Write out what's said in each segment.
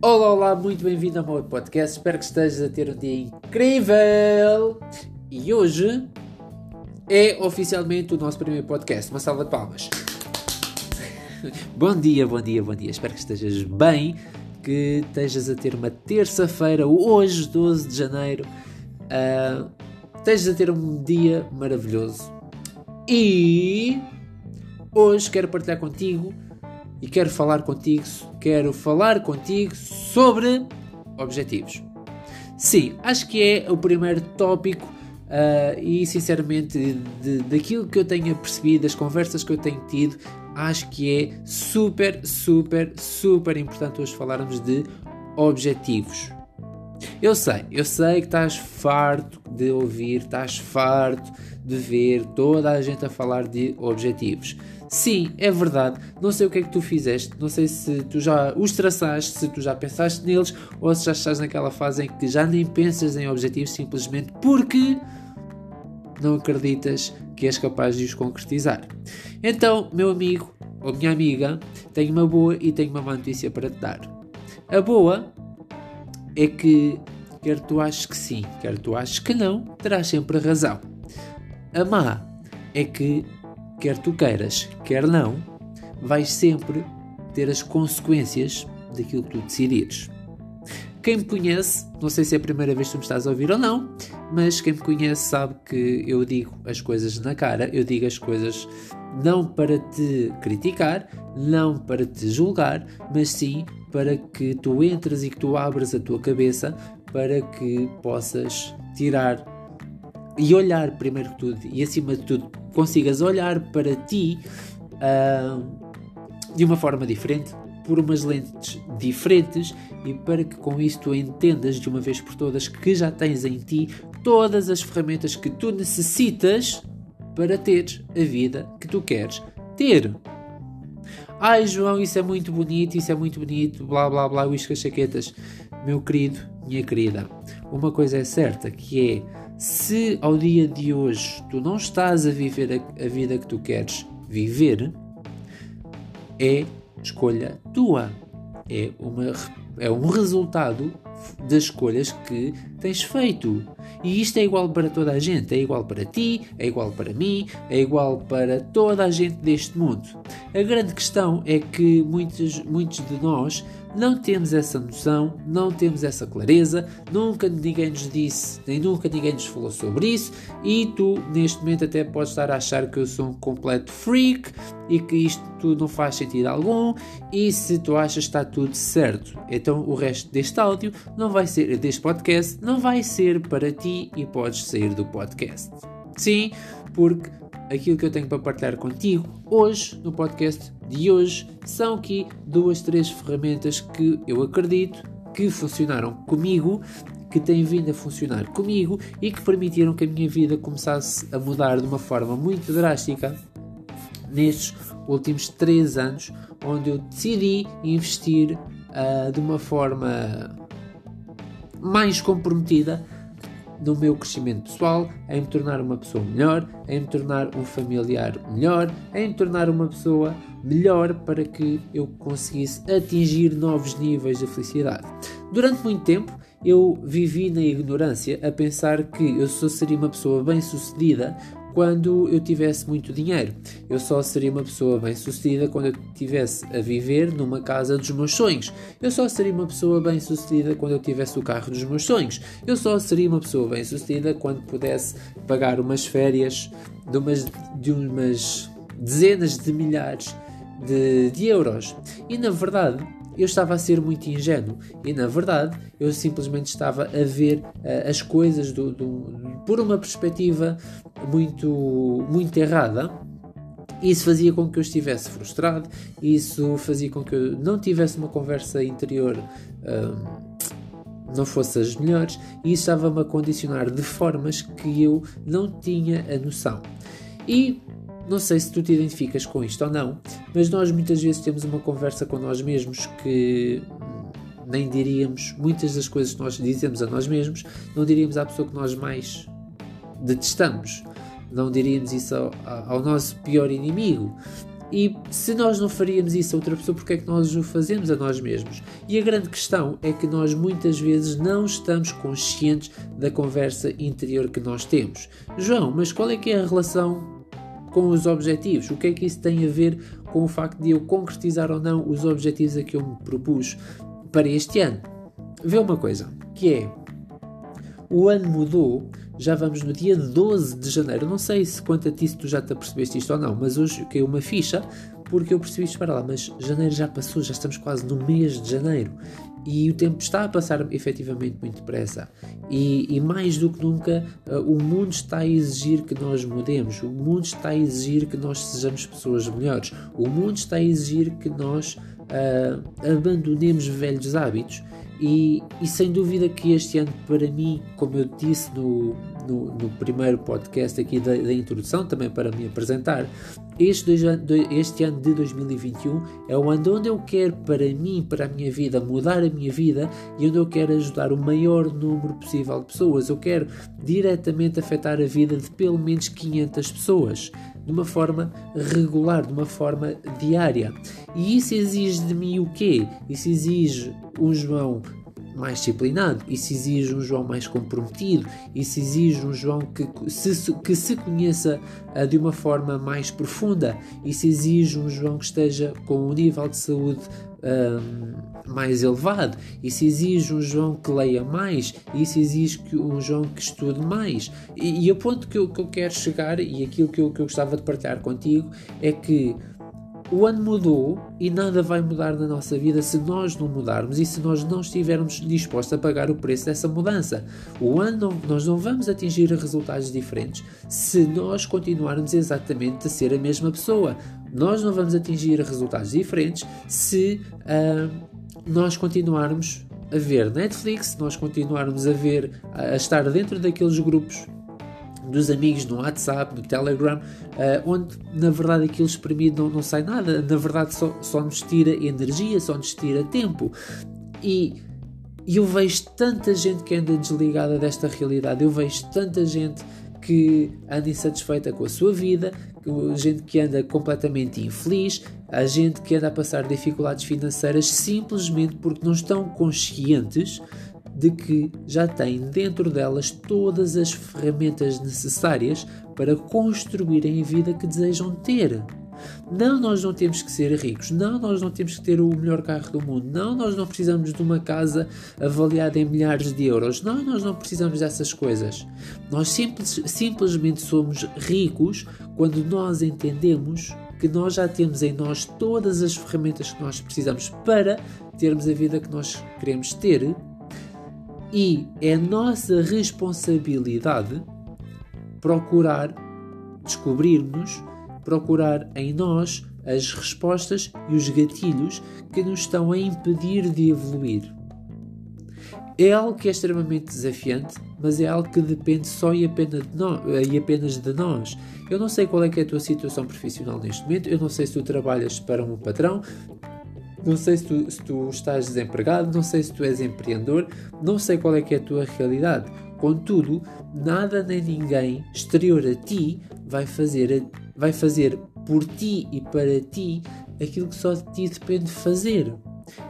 Olá, olá, muito bem-vindo ao meu podcast. Espero que estejas a ter um dia incrível. E hoje é oficialmente o nosso primeiro podcast. Uma salva de palmas. bom dia, bom dia, bom dia. Espero que estejas bem, que estejas a ter uma terça-feira, hoje, 12 de janeiro. Uh, estejas a ter um dia maravilhoso. E hoje quero partilhar contigo e quero falar contigo, quero falar contigo sobre objetivos. Sim, acho que é o primeiro tópico uh, e sinceramente de, daquilo que eu tenho percebido, das conversas que eu tenho tido, acho que é super, super, super importante hoje falarmos de objetivos. Eu sei, eu sei que estás farto de ouvir, estás farto de ver toda a gente a falar de objetivos. Sim, é verdade. Não sei o que é que tu fizeste, não sei se tu já os traçaste, se tu já pensaste neles ou se já estás naquela fase em que já nem pensas em objetivos simplesmente porque não acreditas que és capaz de os concretizar. Então, meu amigo ou minha amiga, tenho uma boa e tenho uma má notícia para te dar. A boa é que, quer tu aches que sim, quer tu aches que não, terás sempre razão. A má é que quer tu queiras, quer não, vais sempre ter as consequências daquilo que tu decidires. Quem me conhece, não sei se é a primeira vez que tu me estás a ouvir ou não, mas quem me conhece sabe que eu digo as coisas na cara, eu digo as coisas não para te criticar, não para te julgar, mas sim para que tu entres e que tu abras a tua cabeça para que possas tirar e olhar primeiro que tudo e acima de tudo consigas olhar para ti uh, de uma forma diferente, por umas lentes diferentes e para que com isso tu entendas de uma vez por todas que já tens em ti todas as ferramentas que tu necessitas para teres a vida que tu queres ter. Ai João, isso é muito bonito, isso é muito bonito, blá blá blá, uíscas chaquetas. Meu querido, minha querida, uma coisa é certa que é se ao dia de hoje tu não estás a viver a, a vida que tu queres viver, é escolha tua. É, uma, é um resultado das escolhas que tens feito. E isto é igual para toda a gente, é igual para ti, é igual para mim, é igual para toda a gente deste mundo. A grande questão é que muitos, muitos de nós não temos essa noção, não temos essa clareza, nunca ninguém nos disse, nem nunca ninguém nos falou sobre isso, e tu neste momento até podes estar a achar que eu sou um completo freak e que isto tudo não faz sentido algum, e se tu achas que está tudo certo, então o resto deste áudio não vai ser, deste podcast, não vai ser para ti e podes sair do podcast. Sim, porque aquilo que eu tenho para partilhar contigo hoje, no podcast de hoje, são aqui duas, três ferramentas que eu acredito que funcionaram comigo, que têm vindo a funcionar comigo e que permitiram que a minha vida começasse a mudar de uma forma muito drástica nestes últimos três anos, onde eu decidi investir uh, de uma forma mais comprometida no meu crescimento pessoal, em me tornar uma pessoa melhor, em me tornar um familiar melhor, em me tornar uma pessoa melhor para que eu conseguisse atingir novos níveis de felicidade. Durante muito tempo eu vivi na ignorância a pensar que eu só seria uma pessoa bem-sucedida quando eu tivesse muito dinheiro. Eu só seria uma pessoa bem-sucedida quando eu estivesse a viver numa casa dos meus sonhos. Eu só seria uma pessoa bem-sucedida quando eu tivesse o carro dos meus sonhos. Eu só seria uma pessoa bem-sucedida quando pudesse pagar umas férias de umas, de umas dezenas de milhares de, de euros. E na verdade, eu estava a ser muito ingênuo e na verdade eu simplesmente estava a ver uh, as coisas do, do, por uma perspectiva muito, muito errada. Isso fazia com que eu estivesse frustrado, isso fazia com que eu não tivesse uma conversa interior. Um, não fosse as melhores, e isso estava-me a condicionar de formas que eu não tinha a noção. E não sei se tu te identificas com isto ou não, mas nós muitas vezes temos uma conversa com nós mesmos que nem diríamos, muitas das coisas que nós dizemos a nós mesmos, não diríamos à pessoa que nós mais detestamos. Não diríamos isso ao, ao nosso pior inimigo. E se nós não faríamos isso a outra pessoa, porque é que nós o fazemos a nós mesmos? E a grande questão é que nós muitas vezes não estamos conscientes da conversa interior que nós temos. João, mas qual é que é a relação com os objetivos? O que é que isso tem a ver com o facto de eu concretizar ou não os objetivos a que eu me propus para este ano? Vê uma coisa, que é o ano mudou, já vamos no dia 12 de janeiro. Não sei se quanto a ti se tu já te apercebeste isto ou não, mas hoje caiu uma ficha porque eu percebi isto para lá. Mas janeiro já passou, já estamos quase no mês de janeiro e o tempo está a passar efetivamente muito depressa. E, e mais do que nunca, uh, o mundo está a exigir que nós mudemos, o mundo está a exigir que nós sejamos pessoas melhores, o mundo está a exigir que nós uh, abandonemos velhos hábitos. E, e, sem dúvida que este ano, para mim, como eu disse no, no, no primeiro podcast aqui da, da, introdução, também para me apresentar, este, este ano de 2021 é o ano onde eu quero, para mim, para a minha vida, mudar a minha vida e onde eu quero ajudar o maior número possível de pessoas. Eu quero diretamente afetar a vida de pelo menos 500 pessoas de uma forma regular, de uma forma diária. E isso exige de mim o quê? Isso exige um João mais disciplinado, isso exige um João mais comprometido, isso exige um João que se, que se conheça uh, de uma forma mais profunda, isso exige um João que esteja com um nível de saúde um, mais elevado, isso exige um João que leia mais, isso exige que um João que estude mais. E, e o ponto que eu, que eu quero chegar, e aquilo que eu, que eu gostava de partilhar contigo, é que o ano mudou e nada vai mudar na nossa vida se nós não mudarmos e se nós não estivermos dispostos a pagar o preço dessa mudança. O ano não, nós não vamos atingir resultados diferentes se nós continuarmos exatamente a ser a mesma pessoa. Nós não vamos atingir resultados diferentes se uh, nós continuarmos a ver Netflix, se nós continuarmos a ver, a estar dentro daqueles grupos dos amigos no WhatsApp, no Telegram, uh, onde na verdade aquilo exprimido não, não sai nada, na verdade só, só nos tira energia, só nos tira tempo. E eu vejo tanta gente que anda desligada desta realidade, eu vejo tanta gente que anda insatisfeita com a sua vida, gente que anda completamente infeliz, a gente que anda a passar dificuldades financeiras simplesmente porque não estão conscientes de que já têm dentro delas todas as ferramentas necessárias para construírem a vida que desejam ter. Não, nós não temos que ser ricos. Não, nós não temos que ter o melhor carro do mundo. Não, nós não precisamos de uma casa avaliada em milhares de euros. Não, nós não precisamos dessas coisas. Nós simples, simplesmente somos ricos quando nós entendemos que nós já temos em nós todas as ferramentas que nós precisamos para termos a vida que nós queremos ter e é nossa responsabilidade procurar descobrir-nos, procurar em nós as respostas e os gatilhos que nos estão a impedir de evoluir. É algo que é extremamente desafiante, mas é algo que depende só e apenas de, nós, e apenas de nós. Eu não sei qual é, é a tua situação profissional neste momento, eu não sei se tu trabalhas para um patrão, não sei se tu, se tu estás desempregado, não sei se tu és empreendedor, não sei qual é que é a tua realidade. Contudo, nada nem ninguém exterior a ti vai fazer, vai fazer por ti e para ti aquilo que só de ti depende fazer.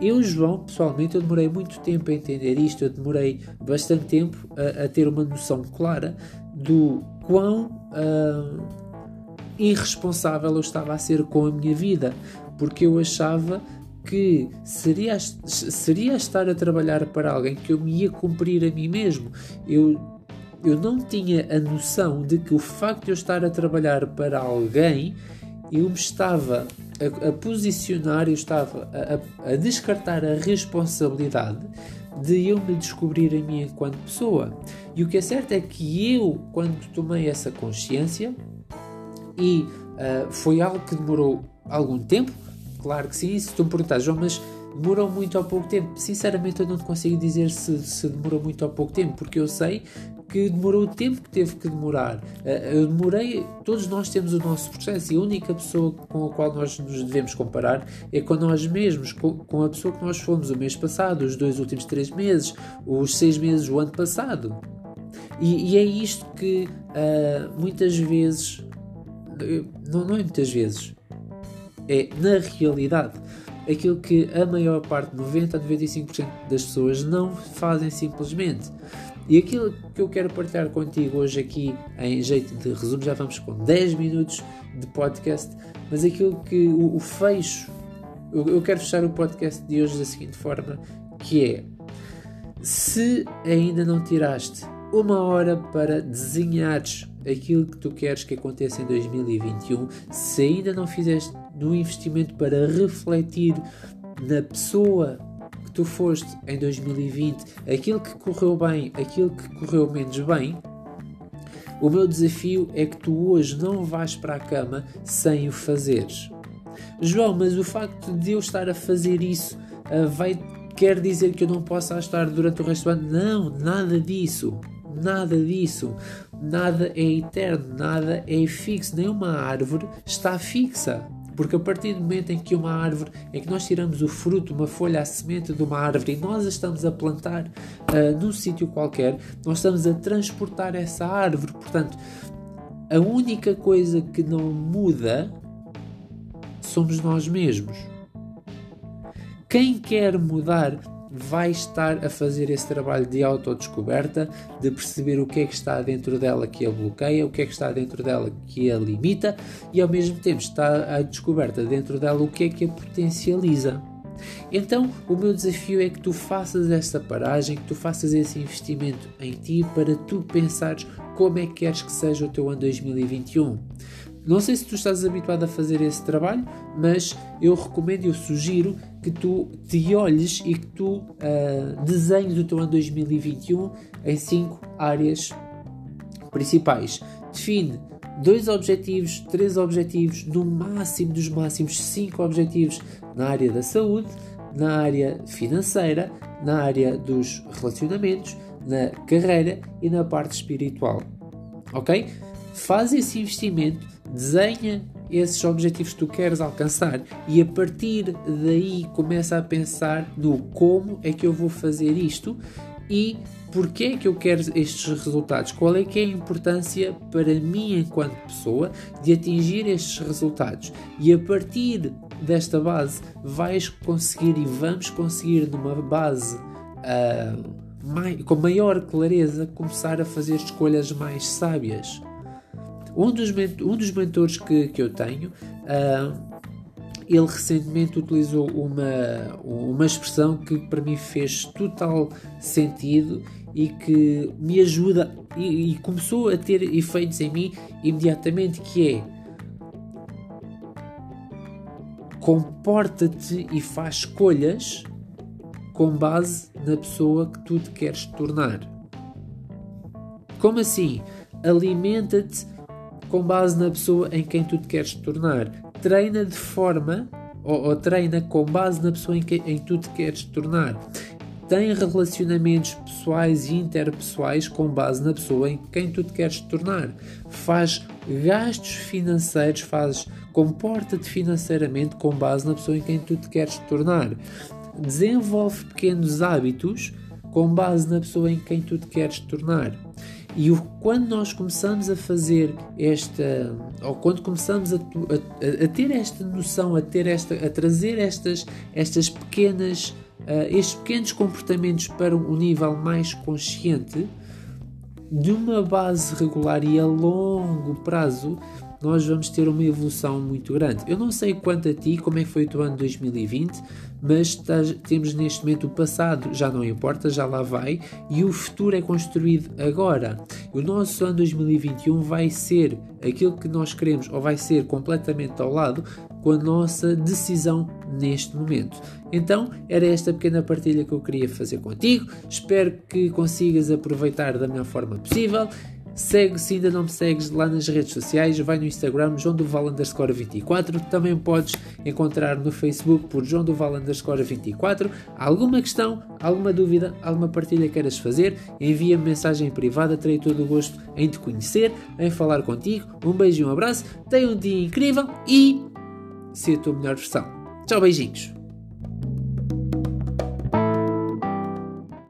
Eu, João, pessoalmente, eu demorei muito tempo a entender isto, eu demorei bastante tempo a, a ter uma noção clara do quão uh, irresponsável eu estava a ser com a minha vida, porque eu achava que seria, seria estar a trabalhar para alguém que eu me ia cumprir a mim mesmo. Eu, eu não tinha a noção de que o facto de eu estar a trabalhar para alguém, eu me estava a, a posicionar, eu estava a, a, descartar a responsabilidade de eu me descobrir a mim enquanto pessoa. E o que é certo é que eu, quando tomei essa consciência, e uh, foi algo que demorou algum tempo, Claro que sim, se tu me perguntas, João, mas demorou muito ou pouco tempo? Sinceramente, eu não te consigo dizer se, se demorou muito ou pouco tempo, porque eu sei que demorou o tempo que teve que demorar. Eh, eu demorei, todos nós temos o nosso processo e a única pessoa com a qual nós nos devemos comparar é com nós mesmos, com, a pessoa que nós fomos o mês passado, os dois últimos três meses, os seis meses, o ano passado. E, e é isto que uh, muitas vezes, não, não é muitas vezes, é na realidade. Aquilo que a maior parte, 90 a 95% das pessoas não fazem simplesmente. E aquilo que eu quero partilhar contigo hoje aqui, em jeito de resumo, já vamos com 10 minutos de podcast, mas aquilo que o, o fecho, eu, eu quero fechar o podcast de hoje da seguinte forma, que é se ainda não tiraste uma hora para desenhares aquilo que tu queres que aconteça em 2021, se ainda não fizeste no investimento para refletir na pessoa tu foste em 2020, aquilo que correu bem, aquilo que correu menos bem, o meu desafio é que tu hoje não vais para a cama sem o fazeres. João, mas o facto de eu estar a fazer isso uh, vai quer dizer que eu não possa estar durante o resto do ano? Não, nada disso. Nada disso. Nada é eterno, nada é fixo. Nenhuma árvore está fixa. Porque a partir do momento em que uma árvore, em que nós tiramos o fruto, uma folha, a semente de uma árvore e nós a estamos a plantar uh, num sítio qualquer, nós estamos a transportar essa árvore. Portanto, a única coisa que não muda somos nós mesmos. Quem quer mudar vai estar a fazer esse trabalho de autodescoberta, de perceber o que é que está dentro dela que a bloqueia, o que é que está dentro dela que a limita e ao mesmo tempo está a descoberta dentro dela o que é que a potencializa. Então, o meu desafio é que tu faças essa paragem, que tu faças esse investimento em ti para tu pensares como é que queres que seja o teu ano 2021. Não sei se tu estás habituado a fazer esse trabalho, mas eu recomendo, eu sugiro que tu te olhes e que tu uh, desenhes o teu ano 2021 em cinco áreas principais. Define dois objetivos, três objetivos, no máximo dos máximos cinco objetivos na área da saúde, na área financeira, na área dos relacionamentos, na carreira e na parte espiritual. Ok? Faz esse investimento desenha esses objetivos que tu queres alcançar. E a partir daí começa a pensar no como é que eu vou fazer isto e porquê é que eu quero estes resultados, qual é que é a importância para mim enquanto pessoa de atingir estes resultados? E a partir desta base vais conseguir e vamos conseguir numa base uh, mai, com maior clareza começar a fazer escolhas mais sábias. Um dos, um dos mentores que, que eu tenho, uh, ele recentemente utilizou uma, uma expressão que para mim fez total sentido e que me ajuda e, e começou a ter efeitos em mim imediatamente, que é comporta-te e faz escolhas com base na pessoa que tu te queres tornar. Como assim? Alimenta-te com base na pessoa em quem tu te queres tornar. Treina de forma, ou, ou treina com base na pessoa em que em tu te queres tornar. Tem relacionamentos pessoais e interpessoais com base na pessoa em quem tu te queres tornar. Faz gastos financeiros, faz comporta-te financeiramente com base na pessoa em quem tu te queres tornar. Desenvolve pequenos hábitos com base na pessoa em quem tu te queres tornar. E o, quando nós começamos a fazer esta, ou quando começamos a, a, a, ter esta noção, a ter esta, a trazer estas, estas pequenas, uh, estes pequenos comportamentos para um nível mais consciente, de uma base regular e a longo prazo, nós vamos ter uma evolução muito grande. Eu não sei quanto a ti, como é que foi o teu ano 2020, mas temos neste momento o passado, já não importa, já lá vai, e o futuro é construído agora. O nosso ano 2021 vai ser aquilo que nós queremos, ou vai ser completamente ao lado com a nossa decisão neste momento. Então, era esta pequena partilha que eu queria fazer contigo. Espero que consigas aproveitar da melhor forma possível. Segue, se ainda não me segues lá nas redes sociais, vai no Instagram, João Duval underscore 24. Também podes encontrar no Facebook por João Duval underscore 24. Alguma questão, alguma dúvida, alguma partilha queiras fazer, envia-me mensagem privada, terei todo o gosto em te conhecer, em falar contigo. Um beijo e um abraço, tenha um dia incrível e se a tua melhor versão. Tchau, beijinhos!